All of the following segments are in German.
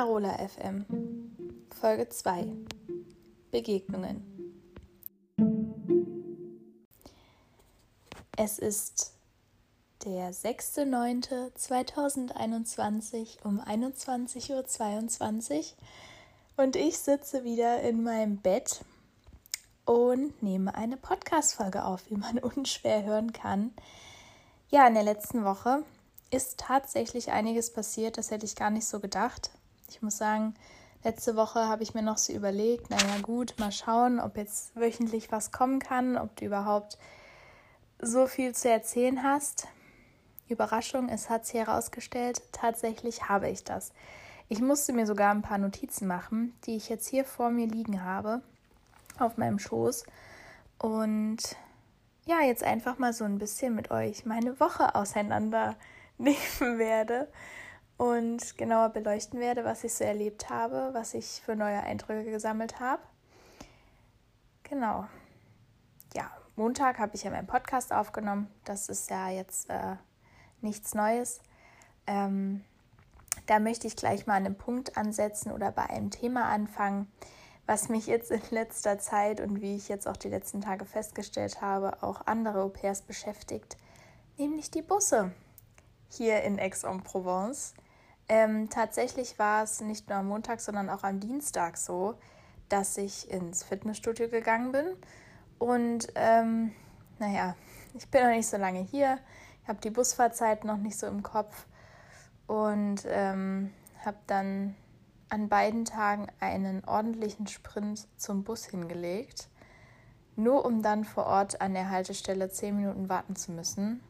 Carola FM Folge 2 Begegnungen Es ist der 6.9.2021 um 21.22 Uhr und ich sitze wieder in meinem Bett und nehme eine Podcast-Folge auf, wie man unschwer hören kann. Ja, in der letzten Woche ist tatsächlich einiges passiert, das hätte ich gar nicht so gedacht. Ich muss sagen, letzte Woche habe ich mir noch so überlegt, naja gut, mal schauen, ob jetzt wöchentlich was kommen kann, ob du überhaupt so viel zu erzählen hast. Überraschung, es hat sich herausgestellt, tatsächlich habe ich das. Ich musste mir sogar ein paar Notizen machen, die ich jetzt hier vor mir liegen habe, auf meinem Schoß. Und ja, jetzt einfach mal so ein bisschen mit euch meine Woche auseinandernehmen werde und genauer beleuchten werde, was ich so erlebt habe, was ich für neue Eindrücke gesammelt habe. Genau. Ja, Montag habe ich ja meinen Podcast aufgenommen. Das ist ja jetzt äh, nichts Neues. Ähm, da möchte ich gleich mal an einem Punkt ansetzen oder bei einem Thema anfangen, was mich jetzt in letzter Zeit und wie ich jetzt auch die letzten Tage festgestellt habe, auch andere Au-pairs beschäftigt, nämlich die Busse hier in Aix-en-Provence. Ähm, tatsächlich war es nicht nur am Montag, sondern auch am Dienstag so, dass ich ins Fitnessstudio gegangen bin. Und ähm, naja, ich bin noch nicht so lange hier. Ich habe die Busfahrzeit noch nicht so im Kopf und ähm, habe dann an beiden Tagen einen ordentlichen Sprint zum Bus hingelegt, nur um dann vor Ort an der Haltestelle zehn Minuten warten zu müssen.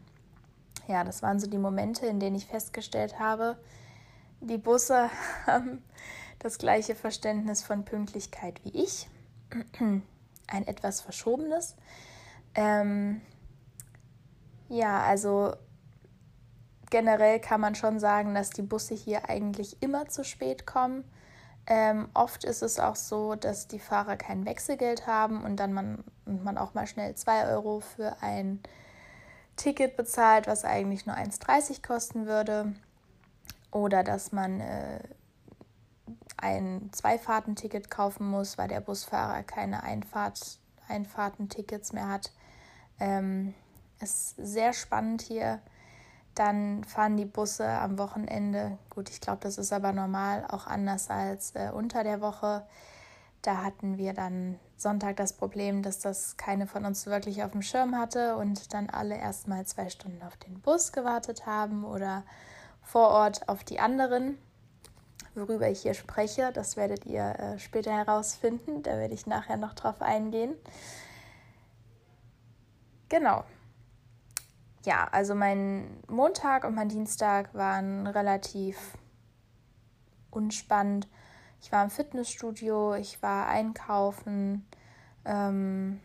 Ja, das waren so die Momente, in denen ich festgestellt habe, die Busse haben das gleiche Verständnis von Pünktlichkeit wie ich. Ein etwas verschobenes. Ähm, ja, also generell kann man schon sagen, dass die Busse hier eigentlich immer zu spät kommen. Ähm, oft ist es auch so, dass die Fahrer kein Wechselgeld haben und dann man, man auch mal schnell 2 Euro für ein Ticket bezahlt, was eigentlich nur 1,30 kosten würde. Oder dass man äh, ein Zweifahrtenticket kaufen muss, weil der Busfahrer keine Einfahrt, Einfahrtentickets mehr hat. Ähm, ist sehr spannend hier. Dann fahren die Busse am Wochenende. Gut, ich glaube, das ist aber normal, auch anders als äh, unter der Woche. Da hatten wir dann Sonntag das Problem, dass das keine von uns wirklich auf dem Schirm hatte und dann alle erstmal zwei Stunden auf den Bus gewartet haben oder vor Ort auf die anderen. Worüber ich hier spreche, das werdet ihr äh, später herausfinden. Da werde ich nachher noch drauf eingehen. Genau, ja, also mein Montag und mein Dienstag waren relativ unspannend. Ich war im Fitnessstudio, ich war einkaufen, ähm,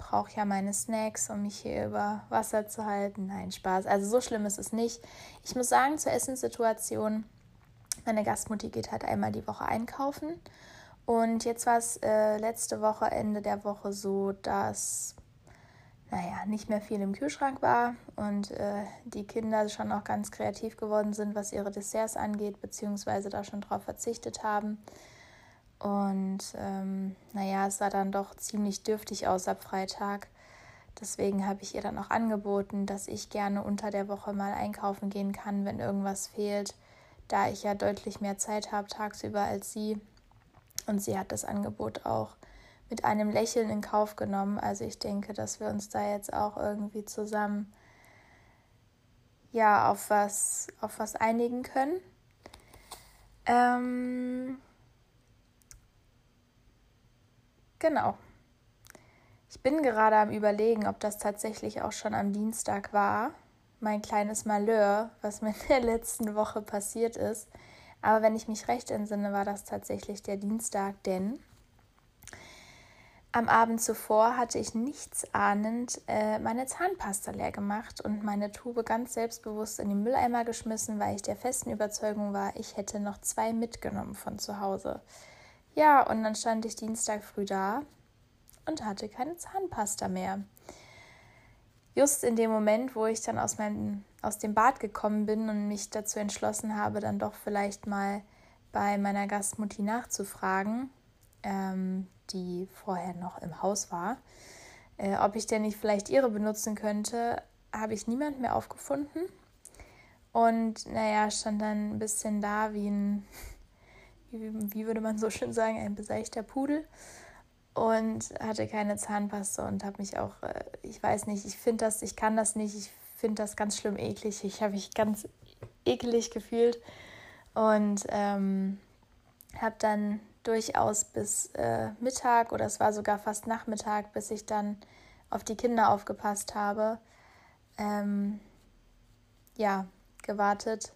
brauche ja meine Snacks, um mich hier über Wasser zu halten. Nein, Spaß. Also so schlimm ist es nicht. Ich muss sagen, zur Essenssituation, meine Gastmutti geht halt einmal die Woche einkaufen. Und jetzt war es äh, letzte Woche, Ende der Woche so, dass naja, nicht mehr viel im Kühlschrank war und äh, die Kinder schon auch ganz kreativ geworden sind, was ihre Desserts angeht, beziehungsweise da schon drauf verzichtet haben. Und ähm, naja, es sah dann doch ziemlich dürftig aus ab Freitag. Deswegen habe ich ihr dann auch angeboten, dass ich gerne unter der Woche mal einkaufen gehen kann, wenn irgendwas fehlt, da ich ja deutlich mehr Zeit habe tagsüber als sie. Und sie hat das Angebot auch mit einem Lächeln in Kauf genommen. Also ich denke, dass wir uns da jetzt auch irgendwie zusammen ja auf was auf was einigen können. Ähm, genau. Ich bin gerade am überlegen, ob das tatsächlich auch schon am Dienstag war. Mein kleines Malheur, was mir in der letzten Woche passiert ist. Aber wenn ich mich recht entsinne, war das tatsächlich der Dienstag, denn am Abend zuvor hatte ich nichts ahnend äh, meine Zahnpasta leer gemacht und meine Tube ganz selbstbewusst in den Mülleimer geschmissen, weil ich der festen Überzeugung war, ich hätte noch zwei mitgenommen von zu Hause. Ja, und dann stand ich Dienstag früh da und hatte keine Zahnpasta mehr. Just in dem Moment, wo ich dann aus, meinem, aus dem Bad gekommen bin und mich dazu entschlossen habe, dann doch vielleicht mal bei meiner Gastmutti nachzufragen, ähm, die vorher noch im Haus war, äh, ob ich denn nicht vielleicht ihre benutzen könnte, habe ich niemand mehr aufgefunden. Und naja, stand dann ein bisschen da wie ein, wie, würde man so schön sagen, ein beseichter Pudel. Und hatte keine Zahnpasta und habe mich auch, äh, ich weiß nicht, ich finde das, ich kann das nicht, ich finde das ganz schlimm eklig. Ich habe mich ganz eklig gefühlt und ähm, habe dann durchaus bis äh, Mittag oder es war sogar fast Nachmittag, bis ich dann auf die Kinder aufgepasst habe. Ähm, ja, gewartet,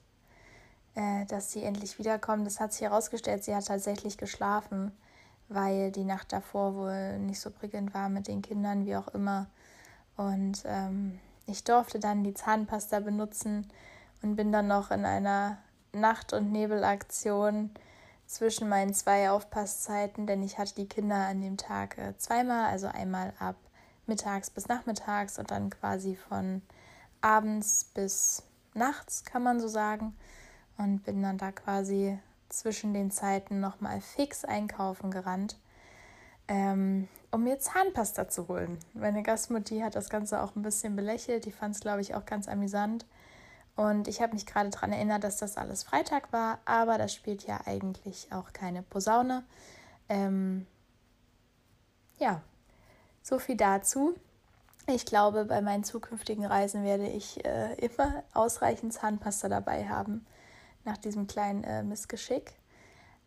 äh, dass sie endlich wiederkommen. Das hat sich herausgestellt, sie hat tatsächlich geschlafen, weil die Nacht davor wohl nicht so prickelnd war mit den Kindern, wie auch immer. Und ähm, ich durfte dann die Zahnpasta benutzen und bin dann noch in einer Nacht- und Nebelaktion zwischen meinen zwei Aufpasszeiten, denn ich hatte die Kinder an dem Tag zweimal, also einmal ab mittags bis nachmittags und dann quasi von abends bis nachts, kann man so sagen. Und bin dann da quasi zwischen den Zeiten nochmal fix einkaufen gerannt, ähm, um mir Zahnpasta zu holen. Meine Gastmutti hat das Ganze auch ein bisschen belächelt. Die fand es, glaube ich, auch ganz amüsant. Und ich habe mich gerade daran erinnert, dass das alles Freitag war, aber das spielt ja eigentlich auch keine Posaune. Ähm, ja, so viel dazu. Ich glaube, bei meinen zukünftigen Reisen werde ich äh, immer ausreichend Zahnpasta dabei haben, nach diesem kleinen äh, Missgeschick.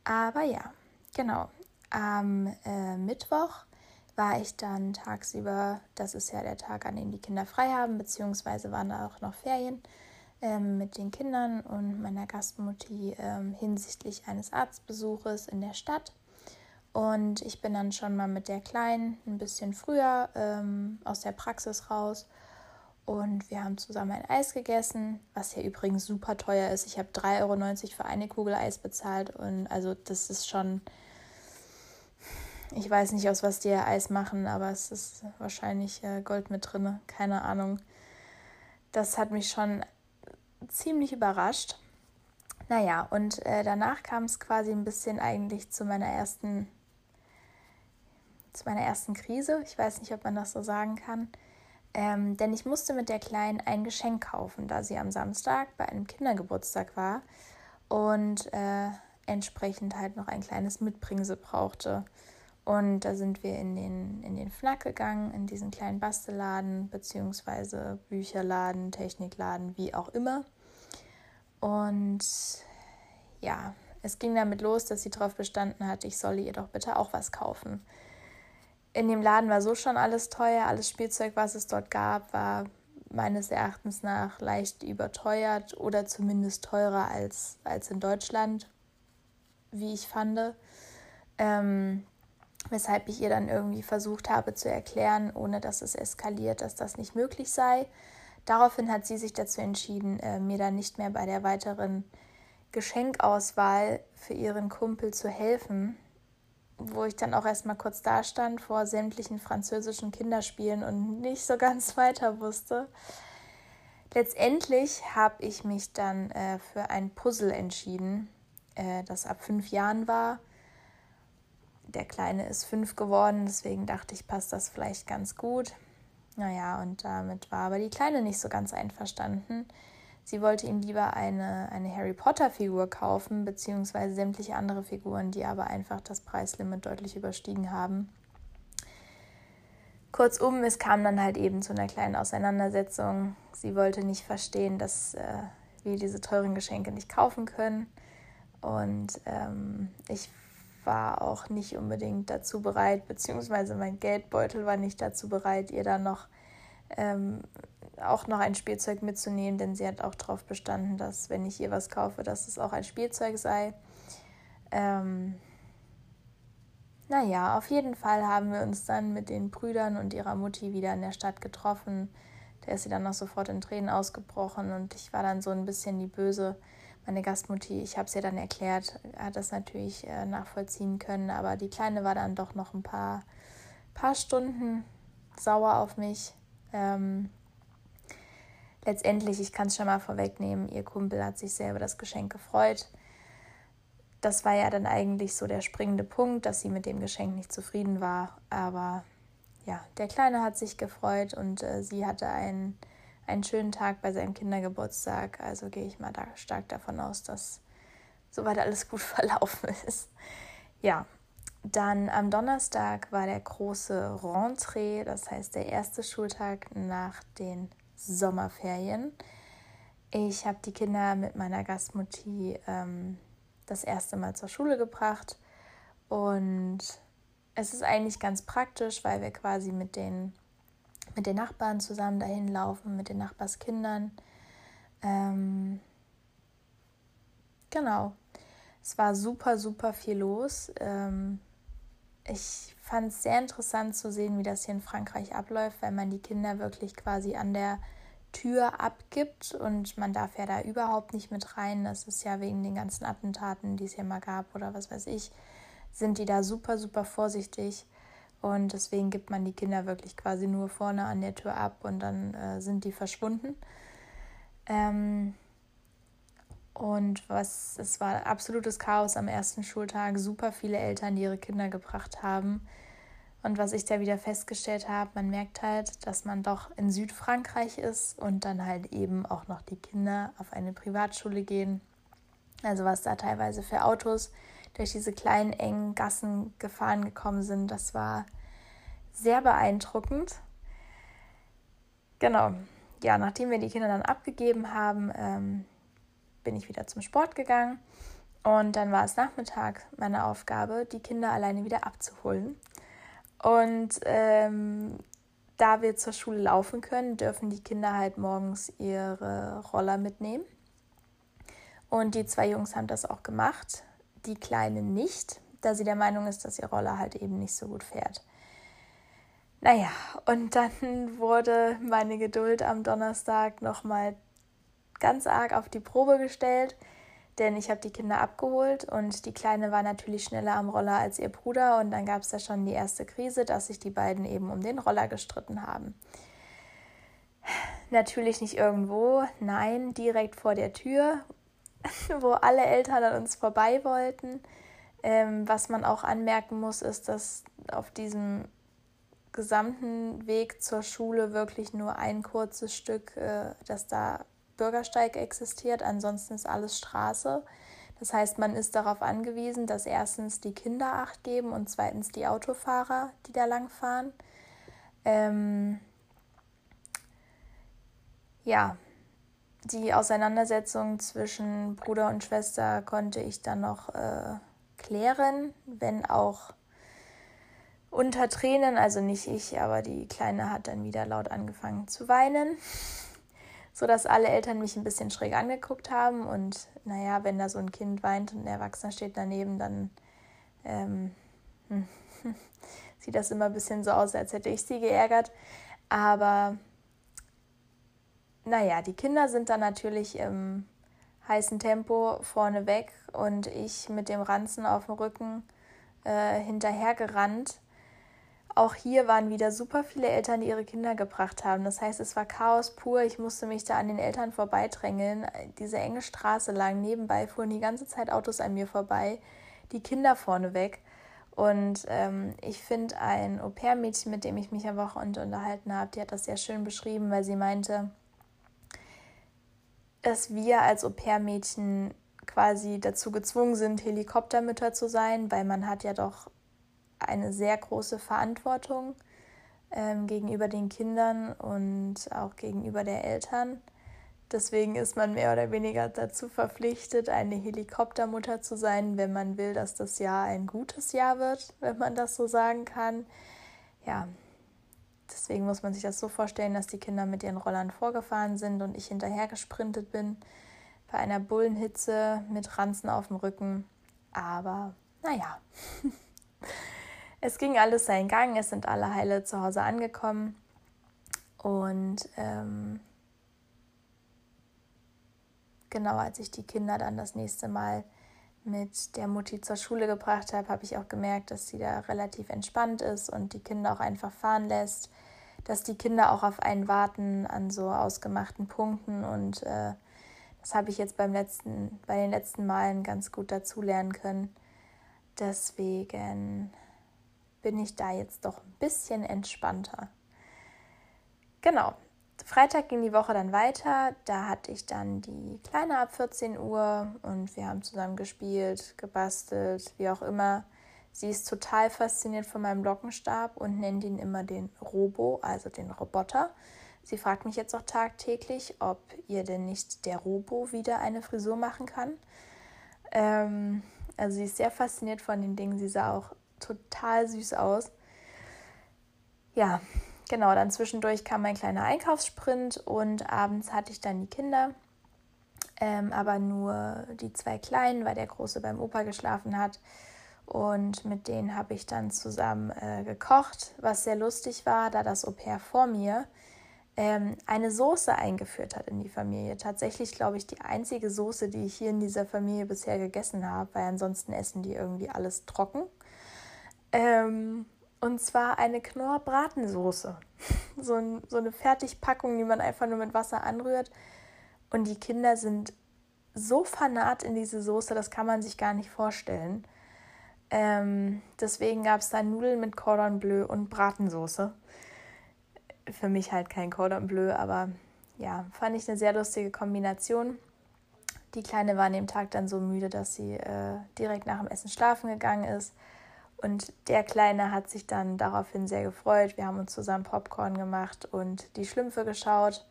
Aber ja, genau. Am äh, Mittwoch war ich dann tagsüber, das ist ja der Tag, an dem die Kinder frei haben, beziehungsweise waren da auch noch Ferien ähm, mit den Kindern und meiner Gastmutti ähm, hinsichtlich eines Arztbesuches in der Stadt. Und ich bin dann schon mal mit der Kleinen ein bisschen früher ähm, aus der Praxis raus. Und wir haben zusammen ein Eis gegessen, was ja übrigens super teuer ist. Ich habe 3,90 Euro für eine Kugel Eis bezahlt. Und also das ist schon. Ich weiß nicht, aus was die Eis machen, aber es ist wahrscheinlich äh, Gold mit drin. Keine Ahnung. Das hat mich schon ziemlich überrascht. Naja, und äh, danach kam es quasi ein bisschen eigentlich zu meiner ersten, zu meiner ersten Krise. Ich weiß nicht, ob man das so sagen kann. Ähm, denn ich musste mit der Kleinen ein Geschenk kaufen, da sie am Samstag bei einem Kindergeburtstag war und äh, entsprechend halt noch ein kleines Mitbringsel brauchte. Und da sind wir in den, in den Fnack gegangen, in diesen kleinen Bastelladen, beziehungsweise Bücherladen, Technikladen, wie auch immer. Und ja, es ging damit los, dass sie darauf bestanden hat, ich solle ihr doch bitte auch was kaufen. In dem Laden war so schon alles teuer, alles Spielzeug, was es dort gab, war meines Erachtens nach leicht überteuert oder zumindest teurer als, als in Deutschland, wie ich fand. Ähm, weshalb ich ihr dann irgendwie versucht habe zu erklären, ohne dass es eskaliert, dass das nicht möglich sei. Daraufhin hat sie sich dazu entschieden, äh, mir dann nicht mehr bei der weiteren Geschenkauswahl für ihren Kumpel zu helfen, wo ich dann auch erstmal kurz da stand vor sämtlichen französischen Kinderspielen und nicht so ganz weiter wusste. Letztendlich habe ich mich dann äh, für ein Puzzle entschieden, äh, das ab fünf Jahren war der Kleine ist fünf geworden, deswegen dachte ich, passt das vielleicht ganz gut. Naja, und damit war aber die Kleine nicht so ganz einverstanden. Sie wollte ihm lieber eine, eine Harry Potter-Figur kaufen, beziehungsweise sämtliche andere Figuren, die aber einfach das Preislimit deutlich überstiegen haben. Kurzum, es kam dann halt eben zu einer kleinen Auseinandersetzung. Sie wollte nicht verstehen, dass äh, wir diese teuren Geschenke nicht kaufen können. Und ähm, ich war auch nicht unbedingt dazu bereit, beziehungsweise mein Geldbeutel war nicht dazu bereit, ihr dann noch ähm, auch noch ein Spielzeug mitzunehmen, denn sie hat auch darauf bestanden, dass wenn ich ihr was kaufe, dass es auch ein Spielzeug sei. Ähm, naja, auf jeden Fall haben wir uns dann mit den Brüdern und ihrer Mutti wieder in der Stadt getroffen. Da ist sie dann noch sofort in Tränen ausgebrochen und ich war dann so ein bisschen die Böse, meine Gastmutti, ich habe es ihr dann erklärt, hat das natürlich äh, nachvollziehen können, aber die Kleine war dann doch noch ein paar, paar Stunden sauer auf mich. Ähm, letztendlich, ich kann es schon mal vorwegnehmen, ihr Kumpel hat sich sehr über das Geschenk gefreut. das war ja dann eigentlich so der springende Punkt, dass sie mit dem Geschenk nicht zufrieden war. Aber ja, der Kleine hat sich gefreut und äh, sie hatte einen, einen schönen Tag bei seinem Kindergeburtstag. Also gehe ich mal da stark davon aus, dass soweit alles gut verlaufen ist. Ja, dann am Donnerstag war der große Rentrée, das heißt der erste Schultag nach den Sommerferien. Ich habe die Kinder mit meiner Gastmutti ähm, das erste Mal zur Schule gebracht und es ist eigentlich ganz praktisch, weil wir quasi mit den, mit den Nachbarn zusammen dahin laufen, mit den Nachbarskindern. Ähm, genau. Es war super, super viel los. Ähm, ich fand es sehr interessant zu sehen, wie das hier in Frankreich abläuft, weil man die Kinder wirklich quasi an der Tür abgibt und man darf ja da überhaupt nicht mit rein. Das ist ja wegen den ganzen Attentaten, die es hier mal gab oder was weiß ich, sind die da super, super vorsichtig. Und deswegen gibt man die Kinder wirklich quasi nur vorne an der Tür ab und dann äh, sind die verschwunden. Ähm, und was, es war absolutes Chaos am ersten Schultag, super viele Eltern, die ihre Kinder gebracht haben. Und was ich da wieder festgestellt habe, man merkt halt, dass man doch in Südfrankreich ist und dann halt eben auch noch die Kinder auf eine Privatschule gehen. Also was da teilweise für Autos durch diese kleinen engen Gassen gefahren gekommen sind, das war sehr beeindruckend. Genau. Ja, nachdem wir die Kinder dann abgegeben haben, ähm, bin ich wieder zum Sport gegangen. Und dann war es Nachmittag meine Aufgabe, die Kinder alleine wieder abzuholen. Und ähm, da wir zur Schule laufen können, dürfen die Kinder halt morgens ihre Roller mitnehmen. Und die zwei Jungs haben das auch gemacht, die Kleine nicht, da sie der Meinung ist, dass ihr Roller halt eben nicht so gut fährt. Naja, und dann wurde meine Geduld am Donnerstag nochmal ganz arg auf die Probe gestellt denn ich habe die Kinder abgeholt und die Kleine war natürlich schneller am Roller als ihr Bruder und dann gab es da schon die erste Krise, dass sich die beiden eben um den Roller gestritten haben. Natürlich nicht irgendwo, nein, direkt vor der Tür, wo alle Eltern an uns vorbei wollten. Ähm, was man auch anmerken muss, ist, dass auf diesem gesamten Weg zur Schule wirklich nur ein kurzes Stück, äh, das da Bürgersteig existiert, ansonsten ist alles Straße. Das heißt, man ist darauf angewiesen, dass erstens die Kinder acht geben und zweitens die Autofahrer, die da lang fahren. Ähm ja, die Auseinandersetzung zwischen Bruder und Schwester konnte ich dann noch äh, klären, wenn auch unter Tränen, also nicht ich, aber die Kleine hat dann wieder laut angefangen zu weinen sodass alle Eltern mich ein bisschen schräg angeguckt haben. Und naja, wenn da so ein Kind weint und ein Erwachsener steht daneben, dann ähm, sieht das immer ein bisschen so aus, als hätte ich sie geärgert. Aber naja, die Kinder sind dann natürlich im heißen Tempo vorne weg und ich mit dem Ranzen auf dem Rücken äh, hinterhergerannt auch hier waren wieder super viele Eltern, die ihre Kinder gebracht haben. Das heißt, es war Chaos pur. Ich musste mich da an den Eltern vorbeidrängeln. Diese enge Straße lang. Nebenbei fuhren die ganze Zeit Autos an mir vorbei. Die Kinder vorne weg. Und ähm, ich finde ein Au-pair-Mädchen, mit dem ich mich am Wochenende unterhalten habe, die hat das sehr schön beschrieben, weil sie meinte, dass wir als Au-pair-Mädchen quasi dazu gezwungen sind, Helikoptermütter zu sein, weil man hat ja doch eine sehr große Verantwortung ähm, gegenüber den Kindern und auch gegenüber der Eltern. Deswegen ist man mehr oder weniger dazu verpflichtet, eine Helikoptermutter zu sein, wenn man will, dass das Jahr ein gutes Jahr wird, wenn man das so sagen kann. Ja, deswegen muss man sich das so vorstellen, dass die Kinder mit ihren Rollern vorgefahren sind und ich hinterher gesprintet bin bei einer Bullenhitze mit Ranzen auf dem Rücken. Aber naja. Es ging alles seinen Gang, es sind alle heile zu Hause angekommen. Und ähm, genau als ich die Kinder dann das nächste Mal mit der Mutti zur Schule gebracht habe, habe ich auch gemerkt, dass sie da relativ entspannt ist und die Kinder auch einfach fahren lässt, dass die Kinder auch auf einen warten an so ausgemachten Punkten und äh, Das habe ich jetzt beim letzten, bei den letzten Malen ganz gut dazulernen können. Deswegen bin ich da jetzt doch ein bisschen entspannter. Genau. Freitag ging die Woche dann weiter. Da hatte ich dann die Kleine ab 14 Uhr und wir haben zusammen gespielt, gebastelt, wie auch immer. Sie ist total fasziniert von meinem Lockenstab und nennt ihn immer den Robo, also den Roboter. Sie fragt mich jetzt auch tagtäglich, ob ihr denn nicht der Robo wieder eine Frisur machen kann. Ähm, also sie ist sehr fasziniert von den Dingen. Sie sah auch total süß aus. Ja, genau, dann zwischendurch kam mein kleiner Einkaufssprint und abends hatte ich dann die Kinder. Ähm, aber nur die zwei Kleinen, weil der Große beim Opa geschlafen hat. Und mit denen habe ich dann zusammen äh, gekocht, was sehr lustig war, da das Au pair vor mir ähm, eine Soße eingeführt hat in die Familie. Tatsächlich, glaube ich, die einzige Soße, die ich hier in dieser Familie bisher gegessen habe, weil ansonsten essen die irgendwie alles trocken. Ähm, und zwar eine Knorr-Bratensoße. so, ein, so eine Fertigpackung, die man einfach nur mit Wasser anrührt. Und die Kinder sind so fanat in diese Soße, das kann man sich gar nicht vorstellen. Ähm, deswegen gab es da Nudeln mit Cordon Bleu und Bratensoße für mich halt kein Cordon Bleu, aber ja, fand ich eine sehr lustige Kombination. Die Kleine war an dem Tag dann so müde, dass sie äh, direkt nach dem Essen schlafen gegangen ist. Und der Kleine hat sich dann daraufhin sehr gefreut. Wir haben uns zusammen Popcorn gemacht und die Schlümpfe geschaut.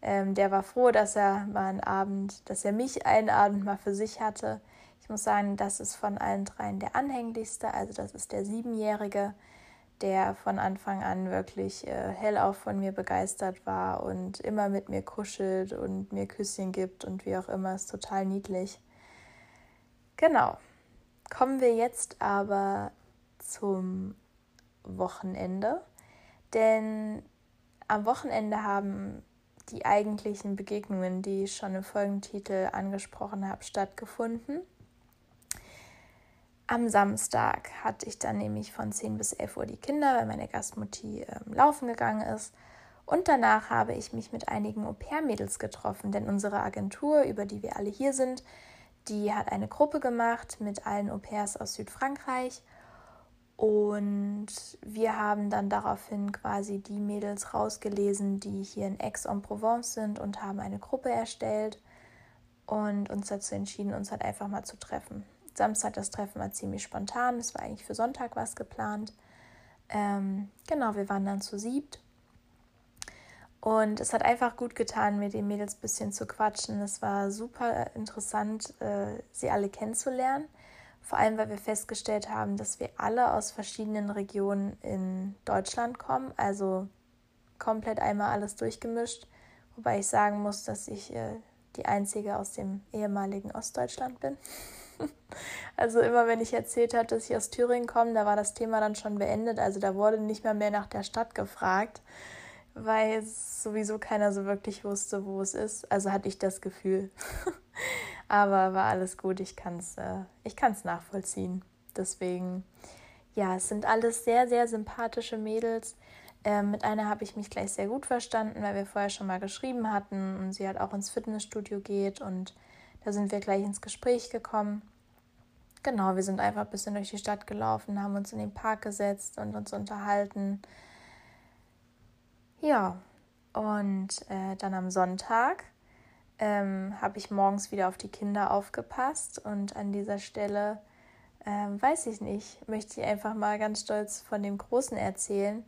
Ähm, der war froh, dass er mal einen Abend, dass er mich einen Abend mal für sich hatte. Ich muss sagen, das ist von allen dreien der anhänglichste. Also das ist der Siebenjährige der von Anfang an wirklich äh, hellauf von mir begeistert war und immer mit mir kuschelt und mir Küsschen gibt und wie auch immer, ist total niedlich. Genau. Kommen wir jetzt aber zum Wochenende, denn am Wochenende haben die eigentlichen Begegnungen, die ich schon im Folgentitel angesprochen habe, stattgefunden. Am Samstag hatte ich dann nämlich von 10 bis 11 Uhr die Kinder, weil meine Gastmutti äh, laufen gegangen ist. Und danach habe ich mich mit einigen Au-pair-Mädels getroffen, denn unsere Agentur, über die wir alle hier sind, die hat eine Gruppe gemacht mit allen Au-pairs aus Südfrankreich. Und wir haben dann daraufhin quasi die Mädels rausgelesen, die hier in Aix-en-Provence sind und haben eine Gruppe erstellt und uns dazu entschieden, uns halt einfach mal zu treffen. Samstag das Treffen war ziemlich spontan. Es war eigentlich für Sonntag was geplant. Ähm, genau, wir waren dann zu siebt. Und es hat einfach gut getan, mit den Mädels ein bisschen zu quatschen. Es war super interessant, äh, sie alle kennenzulernen. Vor allem, weil wir festgestellt haben, dass wir alle aus verschiedenen Regionen in Deutschland kommen. Also komplett einmal alles durchgemischt. Wobei ich sagen muss, dass ich äh, die einzige aus dem ehemaligen Ostdeutschland bin. Also immer wenn ich erzählt habe, dass ich aus Thüringen komme, da war das Thema dann schon beendet. Also da wurde nicht mehr mehr nach der Stadt gefragt, weil sowieso keiner so wirklich wusste, wo es ist. Also hatte ich das Gefühl. Aber war alles gut, ich kann es äh, ich kann's nachvollziehen. Deswegen, ja, es sind alles sehr, sehr sympathische Mädels. Ähm, mit einer habe ich mich gleich sehr gut verstanden, weil wir vorher schon mal geschrieben hatten und sie halt auch ins Fitnessstudio geht und da sind wir gleich ins Gespräch gekommen. Genau, wir sind einfach ein bisschen durch die Stadt gelaufen, haben uns in den Park gesetzt und uns unterhalten. Ja, und äh, dann am Sonntag ähm, habe ich morgens wieder auf die Kinder aufgepasst und an dieser Stelle, ähm, weiß ich nicht, möchte ich einfach mal ganz stolz von dem Großen erzählen,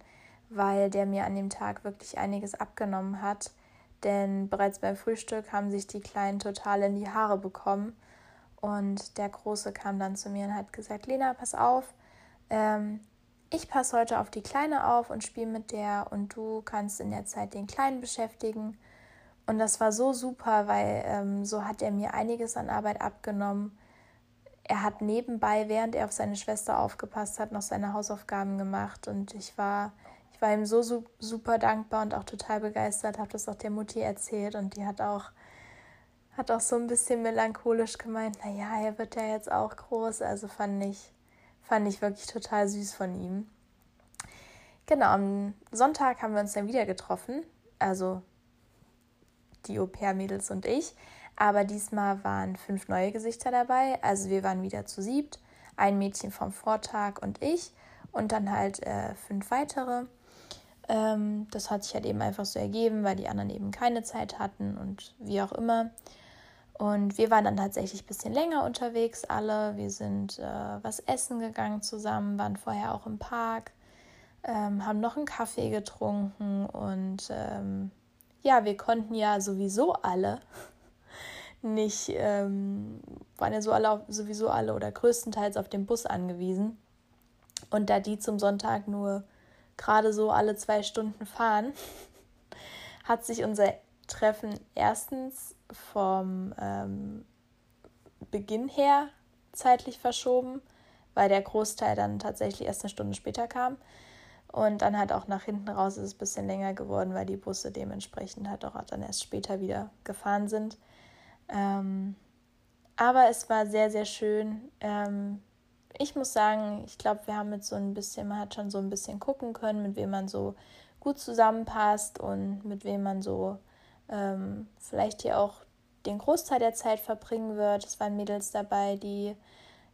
weil der mir an dem Tag wirklich einiges abgenommen hat. Denn bereits beim Frühstück haben sich die Kleinen total in die Haare bekommen und der Große kam dann zu mir und hat gesagt, Lena, pass auf, ähm, ich passe heute auf die Kleine auf und spiele mit der und du kannst in der Zeit den Kleinen beschäftigen. Und das war so super, weil ähm, so hat er mir einiges an Arbeit abgenommen. Er hat nebenbei, während er auf seine Schwester aufgepasst hat, noch seine Hausaufgaben gemacht und ich war, ich war ihm so super dankbar und auch total begeistert, habe das auch der Mutti erzählt und die hat auch hat auch so ein bisschen melancholisch gemeint, naja, er wird ja jetzt auch groß. Also fand ich, fand ich wirklich total süß von ihm. Genau, am Sonntag haben wir uns dann wieder getroffen. Also die Au-pair-Mädels und ich. Aber diesmal waren fünf neue Gesichter dabei. Also wir waren wieder zu siebt. Ein Mädchen vom Vortag und ich. Und dann halt äh, fünf weitere. Ähm, das hat sich halt eben einfach so ergeben, weil die anderen eben keine Zeit hatten und wie auch immer. Und wir waren dann tatsächlich ein bisschen länger unterwegs, alle. Wir sind äh, was essen gegangen zusammen, waren vorher auch im Park, ähm, haben noch einen Kaffee getrunken und ähm, ja, wir konnten ja sowieso alle nicht, ähm, waren ja so alle, sowieso alle oder größtenteils auf den Bus angewiesen. Und da die zum Sonntag nur gerade so alle zwei Stunden fahren, hat sich unser Treffen erstens vom ähm, Beginn her zeitlich verschoben, weil der Großteil dann tatsächlich erst eine Stunde später kam. Und dann halt auch nach hinten raus ist es ein bisschen länger geworden, weil die Busse dementsprechend halt auch dann erst später wieder gefahren sind. Ähm, aber es war sehr, sehr schön. Ähm, ich muss sagen, ich glaube, wir haben mit so ein bisschen, man hat schon so ein bisschen gucken können, mit wem man so gut zusammenpasst und mit wem man so ähm, vielleicht hier auch den Großteil der Zeit verbringen wird. Es waren Mädels dabei, die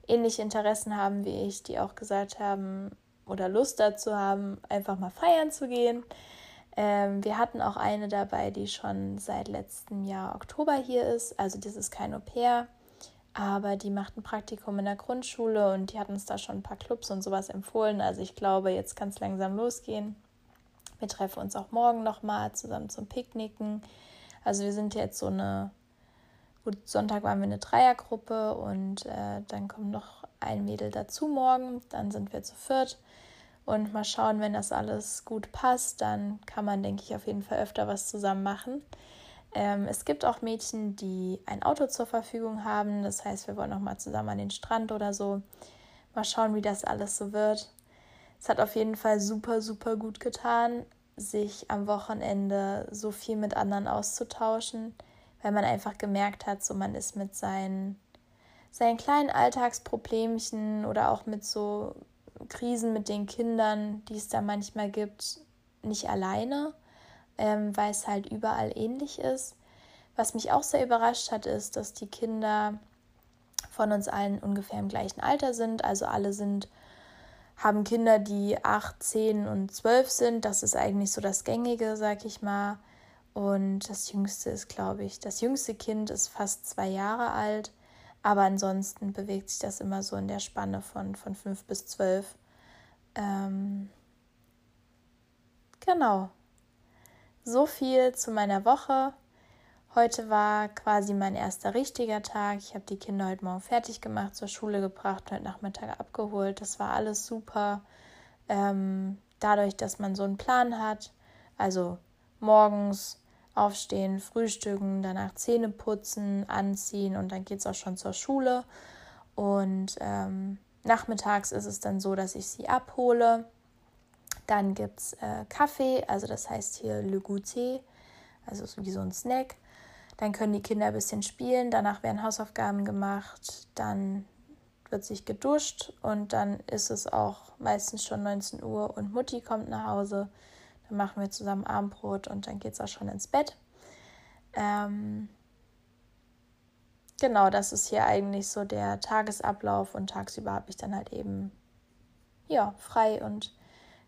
ähnliche Interessen haben wie ich, die auch gesagt haben oder Lust dazu haben, einfach mal feiern zu gehen. Ähm, wir hatten auch eine dabei, die schon seit letztem Jahr Oktober hier ist. Also das ist kein Au pair, aber die macht ein Praktikum in der Grundschule und die hat uns da schon ein paar Clubs und sowas empfohlen. Also ich glaube, jetzt kann es langsam losgehen. Wir treffen uns auch morgen nochmal zusammen zum Picknicken. Also wir sind jetzt so eine, gut, Sonntag waren wir eine Dreiergruppe und äh, dann kommt noch ein Mädel dazu morgen. Dann sind wir zu viert. Und mal schauen, wenn das alles gut passt, dann kann man, denke ich, auf jeden Fall öfter was zusammen machen. Ähm, es gibt auch Mädchen, die ein Auto zur Verfügung haben. Das heißt, wir wollen noch mal zusammen an den Strand oder so. Mal schauen, wie das alles so wird. Es hat auf jeden Fall super, super gut getan, sich am Wochenende so viel mit anderen auszutauschen, weil man einfach gemerkt hat, so man ist mit seinen, seinen kleinen Alltagsproblemchen oder auch mit so Krisen mit den Kindern, die es da manchmal gibt, nicht alleine, ähm, weil es halt überall ähnlich ist. Was mich auch sehr überrascht hat, ist, dass die Kinder von uns allen ungefähr im gleichen Alter sind. Also alle sind haben Kinder, die 8, 10 und 12 sind. Das ist eigentlich so das Gängige, sag ich mal. Und das Jüngste ist, glaube ich, das jüngste Kind ist fast zwei Jahre alt. Aber ansonsten bewegt sich das immer so in der Spanne von, von 5 bis 12. Ähm, genau. So viel zu meiner Woche. Heute war quasi mein erster richtiger Tag. Ich habe die Kinder heute Morgen fertig gemacht, zur Schule gebracht, heute Nachmittag abgeholt. Das war alles super. Ähm, dadurch, dass man so einen Plan hat, also morgens aufstehen, frühstücken, danach Zähne putzen, anziehen und dann geht es auch schon zur Schule. Und ähm, nachmittags ist es dann so, dass ich sie abhole. Dann gibt es äh, Kaffee, also das heißt hier Le Goûter, also wie so ein Snack. Dann können die Kinder ein bisschen spielen, danach werden Hausaufgaben gemacht, dann wird sich geduscht und dann ist es auch meistens schon 19 Uhr und Mutti kommt nach Hause. Dann machen wir zusammen Abendbrot und dann geht es auch schon ins Bett. Ähm, genau, das ist hier eigentlich so der Tagesablauf und tagsüber habe ich dann halt eben ja frei und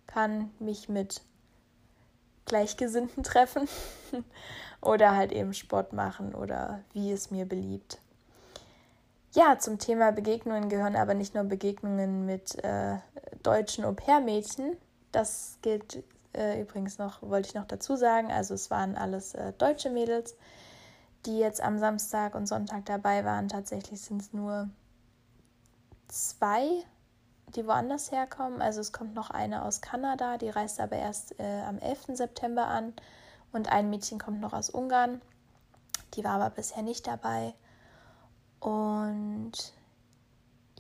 kann mich mit Gleichgesinnten treffen oder halt eben Sport machen oder wie es mir beliebt. Ja, zum Thema Begegnungen gehören aber nicht nur Begegnungen mit äh, deutschen Au-pair-Mädchen. Das gilt äh, übrigens noch, wollte ich noch dazu sagen. Also es waren alles äh, deutsche Mädels, die jetzt am Samstag und Sonntag dabei waren. Tatsächlich sind es nur zwei, die woanders herkommen. Also es kommt noch eine aus Kanada, die reist aber erst äh, am 11. September an und ein Mädchen kommt noch aus Ungarn. Die war aber bisher nicht dabei. Und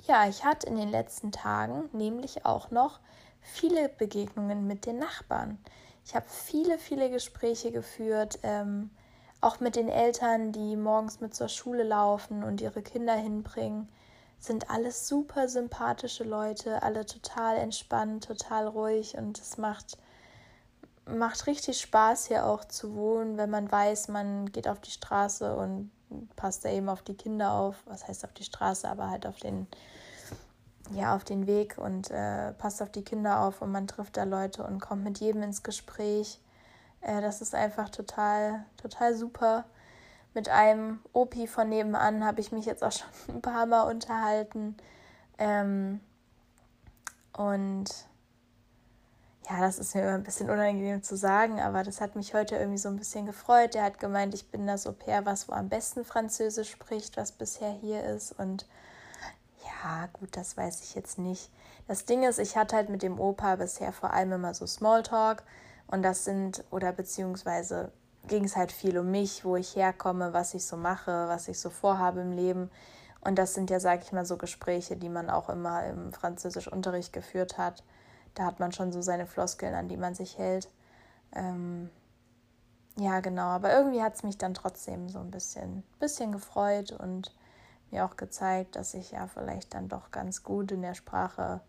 ja, ich hatte in den letzten Tagen nämlich auch noch viele Begegnungen mit den Nachbarn. Ich habe viele, viele Gespräche geführt, ähm, auch mit den Eltern, die morgens mit zur Schule laufen und ihre Kinder hinbringen. Sind alles super sympathische Leute, alle total entspannt, total ruhig und es macht macht richtig Spaß hier auch zu wohnen, wenn man weiß, man geht auf die Straße und passt er eben auf die Kinder auf, was heißt auf die Straße, aber halt auf den, ja, auf den Weg und äh, passt auf die Kinder auf und man trifft da Leute und kommt mit jedem ins Gespräch. Äh, das ist einfach total, total super. Mit einem Opi von nebenan habe ich mich jetzt auch schon ein paar Mal unterhalten. Ähm, und ja, das ist mir immer ein bisschen unangenehm zu sagen, aber das hat mich heute irgendwie so ein bisschen gefreut. Der hat gemeint, ich bin das Au pair, was wo am besten Französisch spricht, was bisher hier ist. Und ja, gut, das weiß ich jetzt nicht. Das Ding ist, ich hatte halt mit dem Opa bisher vor allem immer so Smalltalk. Und das sind, oder beziehungsweise ging es halt viel um mich, wo ich herkomme, was ich so mache, was ich so vorhabe im Leben. Und das sind ja, sag ich mal, so Gespräche, die man auch immer im Französischunterricht geführt hat da hat man schon so seine Floskeln, an die man sich hält. Ähm, ja, genau, aber irgendwie hat es mich dann trotzdem so ein bisschen, bisschen gefreut und mir auch gezeigt, dass ich ja vielleicht dann doch ganz gut in der Sprache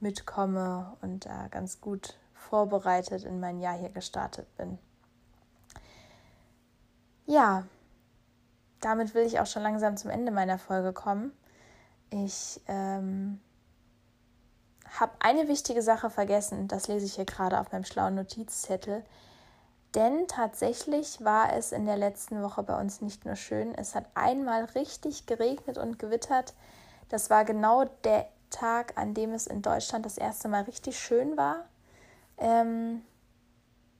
mitkomme und da ganz gut vorbereitet in mein Jahr hier gestartet bin. Ja, damit will ich auch schon langsam zum Ende meiner Folge kommen. Ich ähm, habe eine wichtige Sache vergessen. Das lese ich hier gerade auf meinem schlauen Notizzettel. Denn tatsächlich war es in der letzten Woche bei uns nicht nur schön, es hat einmal richtig geregnet und gewittert. Das war genau der Tag, an dem es in Deutschland das erste Mal richtig schön war. Ähm,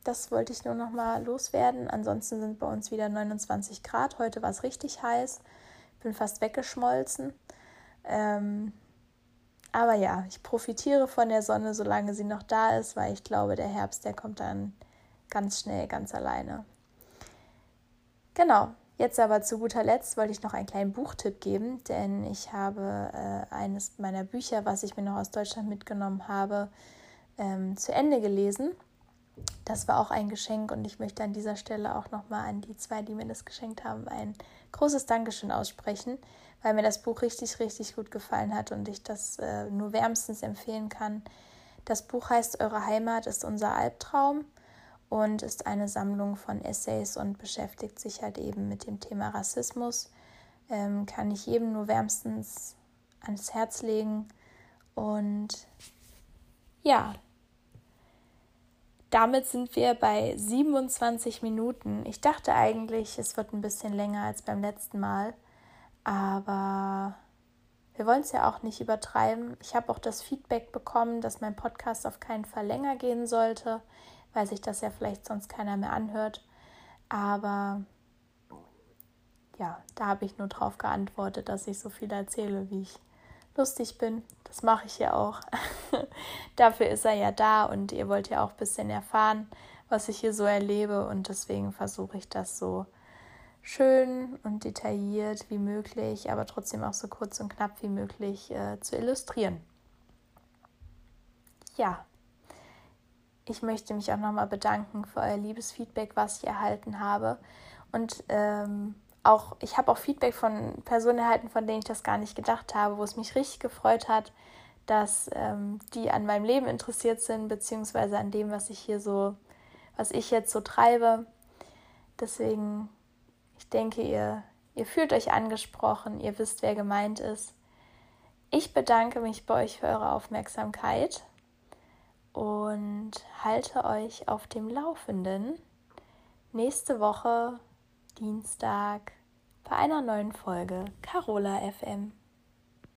das wollte ich nur noch mal loswerden. Ansonsten sind bei uns wieder 29 Grad. Heute war es richtig heiß. Bin fast weggeschmolzen. Ähm, aber ja, ich profitiere von der Sonne, solange sie noch da ist, weil ich glaube, der Herbst, der kommt dann ganz schnell, ganz alleine. Genau, jetzt aber zu guter Letzt wollte ich noch einen kleinen Buchtipp geben, denn ich habe äh, eines meiner Bücher, was ich mir noch aus Deutschland mitgenommen habe, ähm, zu Ende gelesen. Das war auch ein Geschenk und ich möchte an dieser Stelle auch nochmal an die zwei, die mir das geschenkt haben, ein großes Dankeschön aussprechen weil mir das Buch richtig, richtig gut gefallen hat und ich das äh, nur wärmstens empfehlen kann. Das Buch heißt Eure Heimat ist unser Albtraum und ist eine Sammlung von Essays und beschäftigt sich halt eben mit dem Thema Rassismus. Ähm, kann ich jedem nur wärmstens ans Herz legen. Und ja, damit sind wir bei 27 Minuten. Ich dachte eigentlich, es wird ein bisschen länger als beim letzten Mal. Aber wir wollen es ja auch nicht übertreiben. Ich habe auch das Feedback bekommen, dass mein Podcast auf keinen Fall länger gehen sollte, weil sich das ja vielleicht sonst keiner mehr anhört. Aber ja, da habe ich nur darauf geantwortet, dass ich so viel erzähle, wie ich lustig bin. Das mache ich ja auch. Dafür ist er ja da und ihr wollt ja auch ein bisschen erfahren, was ich hier so erlebe und deswegen versuche ich das so schön und detailliert wie möglich, aber trotzdem auch so kurz und knapp wie möglich äh, zu illustrieren. Ja, ich möchte mich auch nochmal bedanken für euer liebes Feedback, was ich erhalten habe. Und ähm, auch, ich habe auch Feedback von Personen erhalten, von denen ich das gar nicht gedacht habe, wo es mich richtig gefreut hat, dass ähm, die an meinem Leben interessiert sind, beziehungsweise an dem, was ich hier so, was ich jetzt so treibe. Deswegen ich denke, ihr, ihr fühlt euch angesprochen, ihr wisst, wer gemeint ist. Ich bedanke mich bei euch für eure Aufmerksamkeit und halte euch auf dem Laufenden. Nächste Woche, Dienstag, bei einer neuen Folge Carola FM.